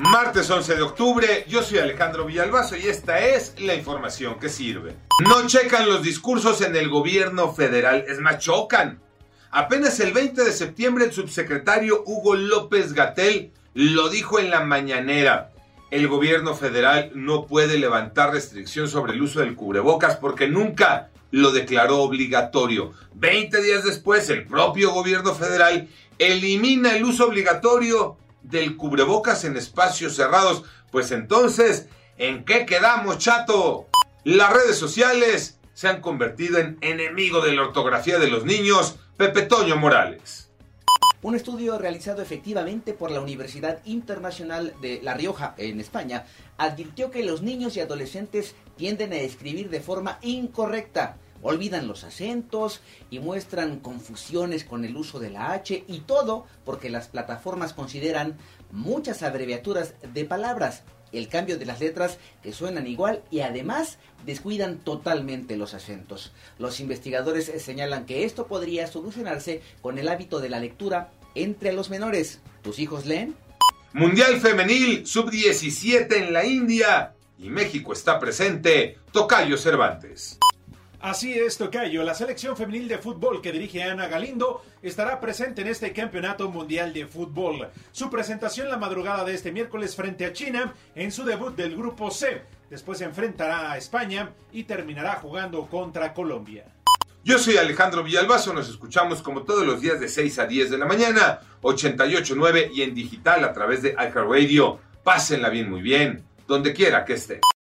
Martes 11 de octubre, yo soy Alejandro Villalbazo y esta es la información que sirve. No checan los discursos en el gobierno federal, es más, chocan. Apenas el 20 de septiembre el subsecretario Hugo López Gatel lo dijo en la mañanera. El gobierno federal no puede levantar restricción sobre el uso del cubrebocas porque nunca lo declaró obligatorio. Veinte días después, el propio gobierno federal elimina el uso obligatorio del cubrebocas en espacios cerrados. Pues entonces, ¿en qué quedamos, chato? Las redes sociales se han convertido en enemigo de la ortografía de los niños. Pepe Toño Morales. Un estudio realizado efectivamente por la Universidad Internacional de La Rioja, en España, advirtió que los niños y adolescentes tienden a escribir de forma incorrecta. Olvidan los acentos y muestran confusiones con el uso de la H y todo porque las plataformas consideran muchas abreviaturas de palabras, el cambio de las letras que suenan igual y además descuidan totalmente los acentos. Los investigadores señalan que esto podría solucionarse con el hábito de la lectura entre los menores. ¿Tus hijos leen? Mundial Femenil Sub-17 en la India y México está presente. Tocayo Cervantes. Así es, Tocayo. La selección femenil de fútbol que dirige Ana Galindo estará presente en este Campeonato Mundial de Fútbol. Su presentación la madrugada de este miércoles frente a China en su debut del Grupo C. Después se enfrentará a España y terminará jugando contra Colombia. Yo soy Alejandro Villalbazo, nos escuchamos como todos los días de 6 a 10 de la mañana, 88.9 y en digital a través de iHeartRadio. Pásenla bien, muy bien, donde quiera que esté.